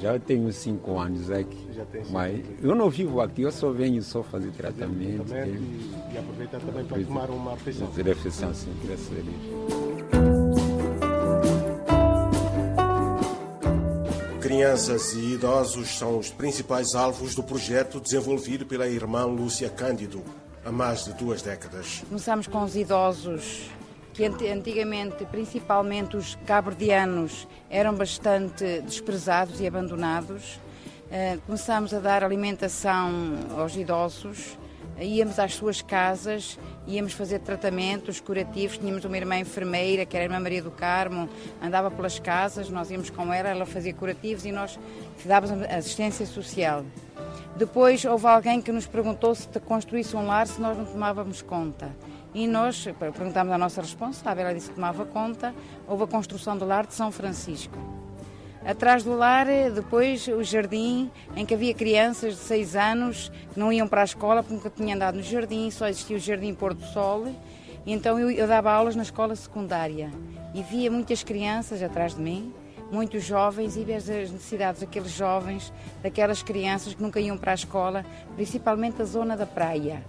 Já tenho cinco anos aqui. Já tem cinco Mas anos. eu não vivo aqui, eu só venho só fazer tratamento. E, e aproveitar também para tomar uma refeição. fazer refeição, sim, graças a Deus. Crianças e idosos são os principais alvos do projeto desenvolvido pela irmã Lúcia Cândido há mais de duas décadas. Começamos com os idosos, que antigamente, principalmente os cabo-verdianos, eram bastante desprezados e abandonados. Eh, Começámos a dar alimentação aos idosos, íamos às suas casas, íamos fazer tratamentos curativos. Tínhamos uma irmã enfermeira, que era a irmã Maria do Carmo, andava pelas casas, nós íamos com ela, ela fazia curativos e nós dávamos assistência social. Depois houve alguém que nos perguntou se construísse um lar se nós não tomávamos conta. E nós perguntámos à nossa responsável, ela disse que tomava conta. Houve a construção do lar de São Francisco. Atrás do lar, depois o jardim, em que havia crianças de 6 anos que não iam para a escola porque nunca tinham andado no jardim, só existia o Jardim Pôr do Sol. Então eu, eu dava aulas na escola secundária e via muitas crianças atrás de mim, muitos jovens, e via as necessidades daqueles jovens, daquelas crianças que nunca iam para a escola, principalmente a zona da praia.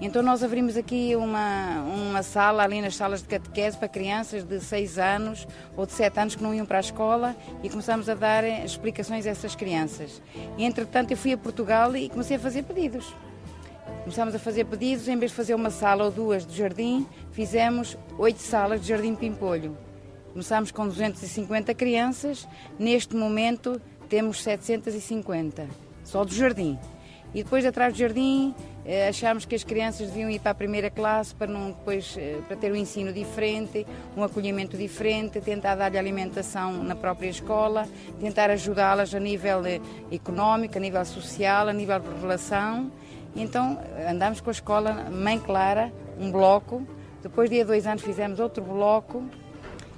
Então nós abrimos aqui uma, uma sala ali nas salas de catequese para crianças de 6 anos ou de 7 anos que não iam para a escola e começamos a dar explicações a essas crianças. E, entretanto eu fui a Portugal e comecei a fazer pedidos. Começámos a fazer pedidos, em vez de fazer uma sala ou duas de jardim, fizemos oito salas de jardim pimpolho. Começámos com 250 crianças, neste momento temos 750, só do jardim. E depois, atrás do jardim, eh, achámos que as crianças deviam ir para a primeira classe para, não, depois, eh, para ter um ensino diferente, um acolhimento diferente, tentar dar-lhe alimentação na própria escola, tentar ajudá-las a nível eh, económico, a nível social, a nível de relação. Então, andámos com a escola Mãe Clara, um bloco. Depois de há dois anos fizemos outro bloco.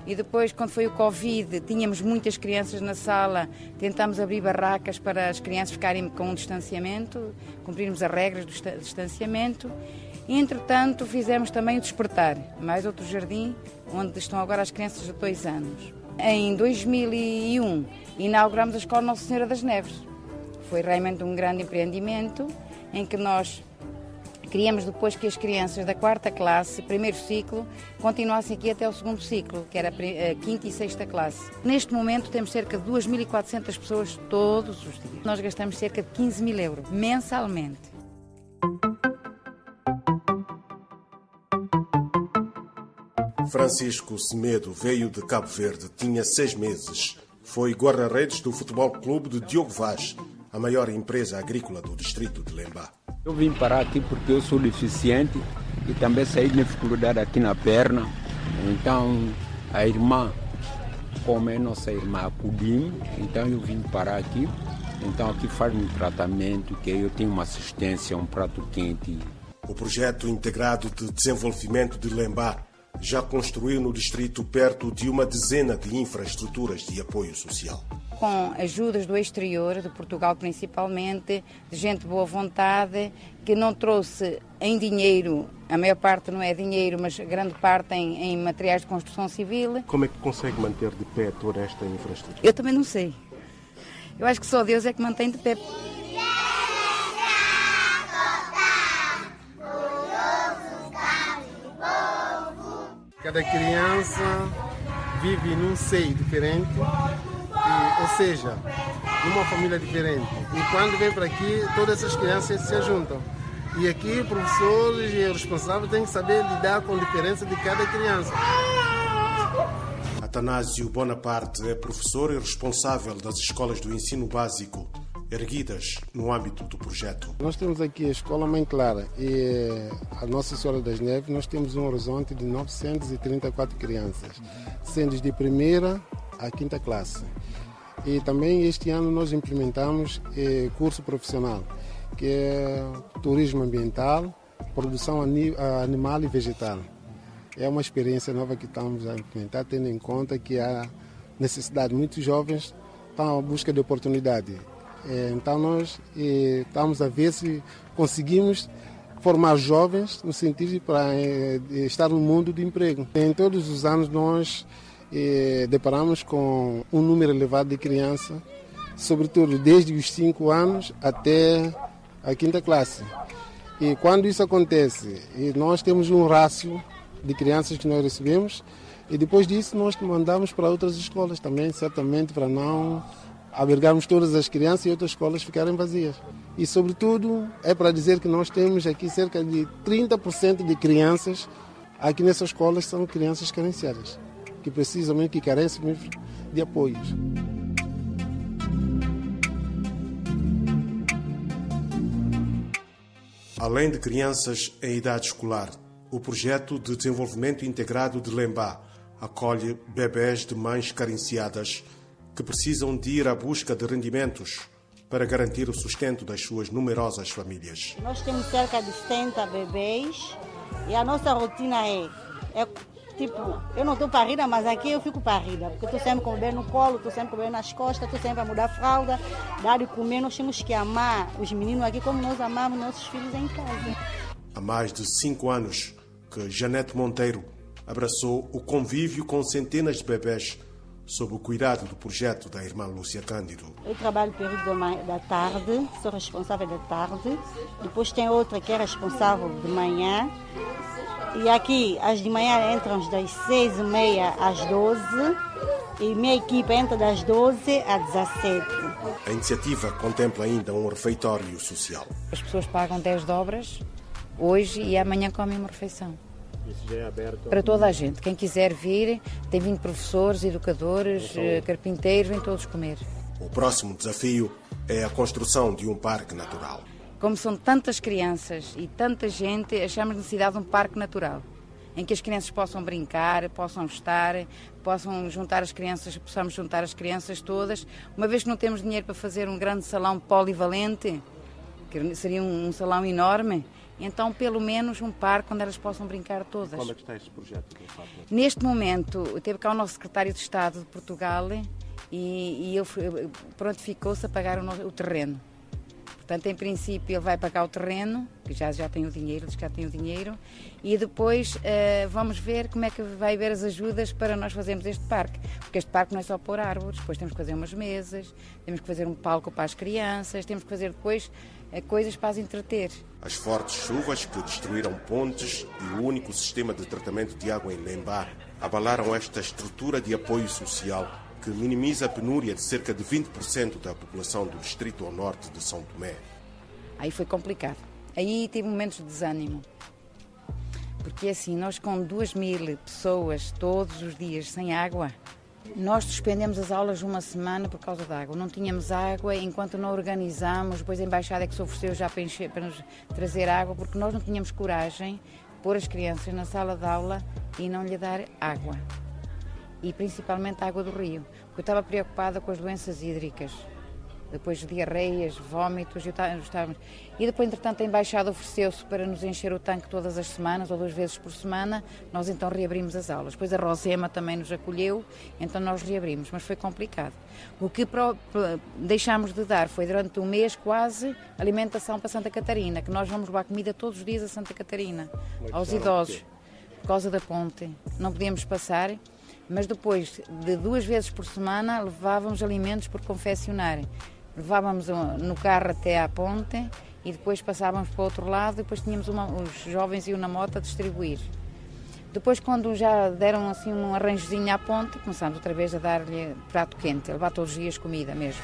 E depois, quando foi o Covid, tínhamos muitas crianças na sala, tentámos abrir barracas para as crianças ficarem com um distanciamento, cumprirmos as regras do distanciamento. Entretanto, fizemos também o Despertar, mais outro jardim, onde estão agora as crianças de dois anos. Em 2001, inauguramos a Escola Nossa Senhora das Neves. Foi realmente um grande empreendimento em que nós Queríamos depois que as crianças da quarta classe, primeiro ciclo, continuassem aqui até o segundo ciclo, que era a quinta e sexta classe. Neste momento temos cerca de 2.400 pessoas todos os dias. Nós gastamos cerca de 15 mil euros mensalmente. Francisco Semedo veio de Cabo Verde, tinha seis meses. Foi guarda-redes do Futebol Clube de Diogo Vaz, a maior empresa agrícola do distrito de Lembá. Eu vim parar aqui porque eu sou deficiente e também saí de dificuldade aqui na perna. Então, a irmã, como é nossa irmã, acudiu então eu vim parar aqui. Então, aqui faz um tratamento, que eu tenho uma assistência, um prato quente. O projeto integrado de desenvolvimento de Lembá já construiu no distrito perto de uma dezena de infraestruturas de apoio social. Com ajudas do exterior, de Portugal principalmente, de gente de boa vontade, que não trouxe em dinheiro, a maior parte não é dinheiro, mas grande parte em, em materiais de construção civil. Como é que consegue manter de pé toda esta infraestrutura? Eu também não sei. Eu acho que só Deus é que mantém de pé. Cada criança vive num seio diferente, ou seja, numa família diferente. E quando vem para aqui, todas essas crianças se juntam. E aqui, professores e responsáveis têm que saber lidar com a diferença de cada criança. Atanásio Bonaparte é professor e responsável das escolas do ensino básico erguidas no âmbito do projeto. Nós temos aqui a Escola Mãe Clara e a Nossa Senhora das Neves. Nós temos um horizonte de 934 crianças, sendo de primeira à quinta classe. E também este ano nós implementamos eh, curso profissional, que é turismo ambiental, produção ani- animal e vegetal. É uma experiência nova que estamos a implementar, tendo em conta que há necessidade. Muitos jovens estão à busca de oportunidade. Eh, Então nós eh, estamos a ver se conseguimos formar jovens no sentido para eh, de estar no mundo do emprego. Em todos os anos nós eh, deparamos com um número elevado de crianças sobretudo desde os 5 anos até a quinta classe. E quando isso acontece, nós temos um rácio de crianças que nós recebemos e depois disso nós mandamos para outras escolas também, certamente para não albergarmos todas as crianças e outras escolas ficarem vazias. E sobretudo é para dizer que nós temos aqui cerca de 30% de crianças aqui nessas escolas são crianças carenciadas, que precisam que carecem de apoios. Além de crianças em idade escolar, o projeto de desenvolvimento integrado de Lembá acolhe bebés de mães carenciadas que precisam de ir à busca de rendimentos para garantir o sustento das suas numerosas famílias. Nós temos cerca de 70 bebês e a nossa rotina é, é Tipo, eu não estou parida, mas aqui eu fico parida, porque estou sempre com o bebê no colo, estou sempre com o bebê nas costas, estou sempre a mudar a fralda, dar de comer. Nós temos que amar os meninos aqui como nós amamos nossos filhos em casa. Há mais de cinco anos que Janete Monteiro abraçou o convívio com centenas de bebés sob o cuidado do projeto da irmã Lúcia Cândido. Eu trabalho período da tarde, sou responsável da tarde. Depois tem outra que é responsável de manhã e aqui, as de manhã entram das 6 e meia às 12 e minha equipe entra das 12 às 17. A iniciativa contempla ainda um refeitório social. As pessoas pagam 10 dobras hoje e amanhã comem uma refeição. Isso já é aberto para toda a gente. Quem quiser vir, tem vindo professores, educadores, eh, carpinteiros, vêm todos comer. O próximo desafio é a construção de um parque natural. Como são tantas crianças e tanta gente, achamos necessidade de um parque natural em que as crianças possam brincar, possam estar, possam juntar as crianças, possamos juntar as crianças todas. Uma vez que não temos dinheiro para fazer um grande salão polivalente, que seria um, salão enorme, então pelo menos um parque onde elas possam brincar todas. Qual é que está este projeto? Neste momento, teve cá o nosso secretário de Estado de Portugal e, e ele prontificou-se a pagar o, o terreno. Portanto, em princípio, ele vai pagar o terreno, que já, já tem o dinheiro, já tem o dinheiro, e depois uh, vamos ver como é que vai haver as ajudas para nós fazermos este parque. Porque este parque não é só pôr árvores, depois temos que fazer umas mesas, temos que fazer um palco para as crianças, temos que fazer depois uh, coisas para as entreter. As fortes chuvas que destruíram pontes e o único sistema de tratamento de água em Lembar abalaram esta estrutura de apoio social que minimiza a penúria de cerca de 20% da população do distrito ao norte de São Tomé. Aí foi complicado. Aí tive momentos de desânimo. Porque assim, nós com 2 mil pessoas todos os dias sem água, nós suspendemos as aulas uma semana por causa da água. Não tínhamos água enquanto não organizámos. Depois a embaixada é que se ofereceu já para, encher, para nos trazer água, porque nós não tínhamos coragem de pôr as crianças na sala de aula e não lhe dar água e principalmente a água do rio, porque eu estava preocupada com as doenças hídricas, depois diarreias, vômitos, eu estava... e depois, entretanto, a Embaixada ofereceu-se para nos encher o tanque todas as semanas, ou duas vezes por semana, nós então reabrimos as aulas. Depois a Rosema também nos acolheu, então nós reabrimos, mas foi complicado. O que deixámos de dar foi, durante um mês quase, alimentação para Santa Catarina, que nós vamos levar comida todos os dias a Santa Catarina, aos idosos, por causa da ponte. Não podíamos passar mas depois de duas vezes por semana levávamos alimentos por confeccionar. Levávamos no carro até à ponte e depois passávamos para o outro lado e depois tínhamos uma, os jovens iam na moto a distribuir. Depois, quando já deram assim um arranjozinho à ponte, começámos outra vez a dar-lhe prato quente, a levar todos os dias comida mesmo.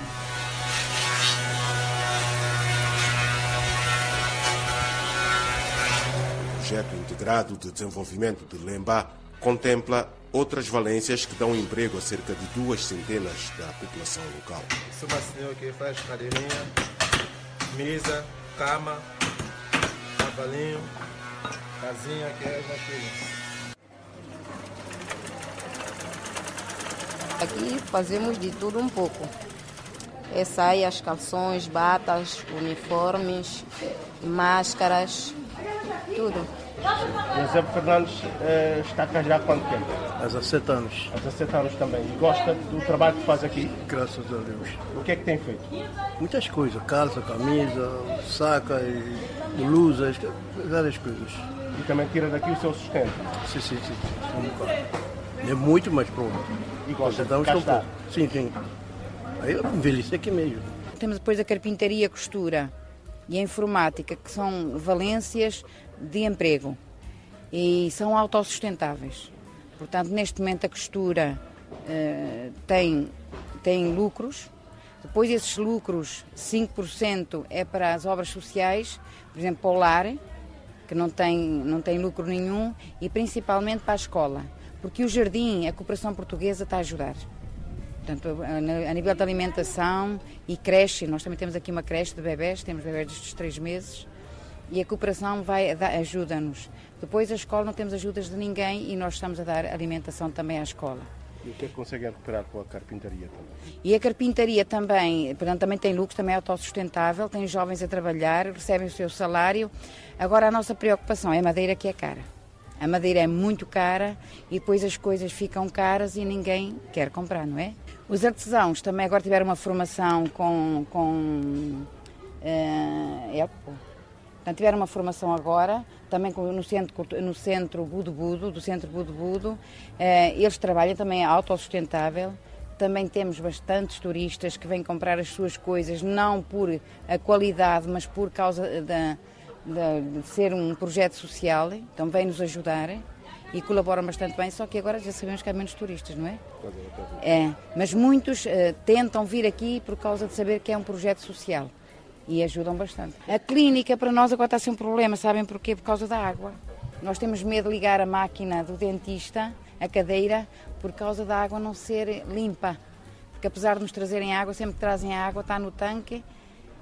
O projeto integrado de desenvolvimento de Lemba contempla outras valências que dão emprego a cerca de duas centenas da população local. Sou uma senhora que faz cadeirinha, mesa, cama, cavalinho, casinha, que é uma coisa. Aqui fazemos de tudo um pouco. É saias, calções, batas, uniformes, máscaras, tudo. José Fernandes uh, está cá já há quanto tempo? Há 17 anos. Há 17 anos também. E gosta do trabalho que faz aqui? Graças a Deus. O que é que tem feito? Muitas coisas. Calça, camisa, saca, e blusas, várias coisas. E também tira daqui o seu sustento? Sim, sim, sim. Um bocado. É muito, mas pronto. E gosta de cá Sim, sim. Aí eu envelheci aqui mesmo. Temos depois a carpintaria, a costura e a informática, que são valências de emprego e são autossustentáveis. Portanto, neste momento a costura uh, tem, tem lucros, depois esses lucros, 5% é para as obras sociais, por exemplo, para o lar, que não tem, não tem lucro nenhum, e principalmente para a escola, porque o jardim, a cooperação portuguesa está a ajudar. Portanto, a nível de alimentação e creche, nós também temos aqui uma creche de bebés, temos bebés destes três meses, e a cooperação vai ajuda-nos. Depois a escola não temos ajudas de ninguém e nós estamos a dar alimentação também à escola. E o que é que conseguem recuperar com a carpintaria também? E a carpintaria também, portanto, também tem lucros, também é autossustentável, tem jovens a trabalhar, recebem o seu salário. Agora a nossa preocupação é a madeira que é cara. A madeira é muito cara e depois as coisas ficam caras e ninguém quer comprar, não é? Os artesãos também agora tiveram uma formação com. com uh, é, portanto, tiveram uma formação agora, também no centro, no centro Budo Budo, do centro Budo Budo. Uh, eles trabalham também autossustentável. Também temos bastantes turistas que vêm comprar as suas coisas, não por a qualidade, mas por causa da de, de ser um projeto social, então vem nos ajudar e colaboram bastante bem, só que agora já sabemos que há menos turistas, não é? É, mas muitos uh, tentam vir aqui por causa de saber que é um projeto social e ajudam bastante. A clínica para nós agora está a ser um problema, sabem porquê? Por causa da água. Nós temos medo de ligar a máquina do dentista, a cadeira, por causa da água não ser limpa. Porque apesar de nos trazerem água, sempre que trazem a água está no tanque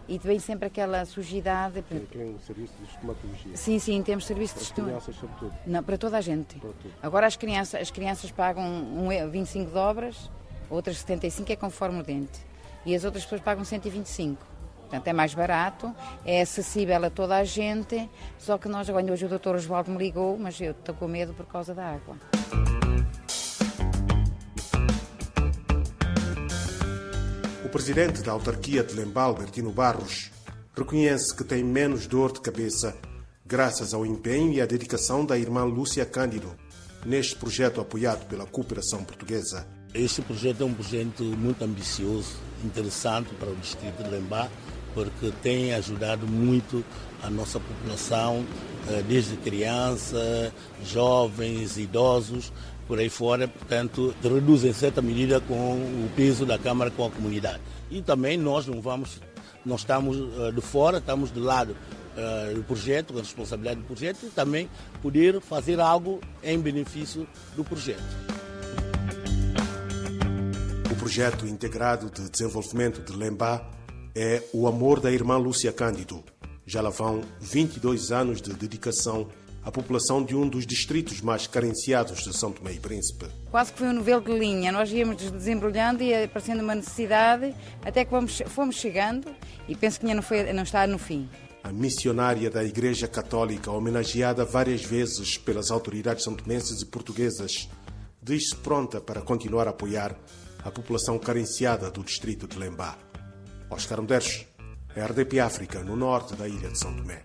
e vem sempre aquela sujidade. Tem, tem um serviço de estomatologia? Sim, sim, temos serviço para de estomatologia. crianças, sobretudo? Não, para toda a gente. Agora as crianças, as crianças pagam um, 25 dobras, outras 75 é conforme o dente. E as outras pessoas pagam 125. Portanto, é mais barato, é acessível a toda a gente, só que nós, agora hoje o doutor Oswaldo me ligou, mas eu estou com medo por causa da água. O presidente da autarquia de Lembal, Bertino Barros, reconhece que tem menos dor de cabeça graças ao empenho e à dedicação da irmã Lúcia Cândido neste projeto apoiado pela cooperação portuguesa. Este projeto é um projeto muito ambicioso, interessante para o distrito de Lembá, porque tem ajudado muito a nossa população, eh, desde crianças, jovens, idosos, por aí fora, portanto, reduz em certa medida com o peso da Câmara com a comunidade. E também nós não vamos, nós estamos uh, de fora, estamos do lado uh, do projeto, com a responsabilidade do projeto, e também poder fazer algo em benefício do projeto. O projeto integrado de desenvolvimento de Lembá é o amor da irmã Lúcia Cândido. Já lá vão 22 anos de dedicação a população de um dos distritos mais carenciados de São Tomé e Príncipe. Quase que foi um novelo de linha. Nós íamos desembrulhando e aparecendo uma necessidade, até que vamos, fomos chegando e penso que ainda não, foi, não está no fim. A missionária da Igreja Católica, homenageada várias vezes pelas autoridades santomenses e portuguesas, diz-se pronta para continuar a apoiar a população carenciada do distrito de Lembá. Oscar Medeiros, RDP África, no norte da ilha de São Tomé.